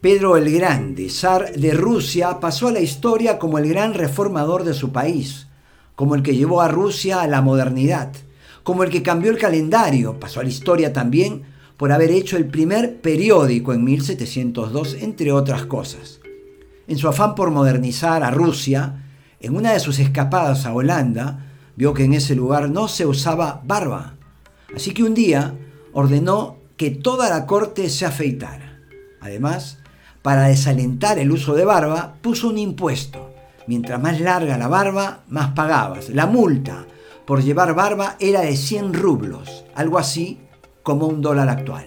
Pedro el Grande, zar de Rusia, pasó a la historia como el gran reformador de su país, como el que llevó a Rusia a la modernidad, como el que cambió el calendario, pasó a la historia también por haber hecho el primer periódico en 1702, entre otras cosas. En su afán por modernizar a Rusia, en una de sus escapadas a Holanda, vio que en ese lugar no se usaba barba. Así que un día ordenó que toda la corte se afeitara. Además, para desalentar el uso de barba, puso un impuesto. Mientras más larga la barba, más pagabas. La multa por llevar barba era de 100 rublos, algo así como un dólar actual.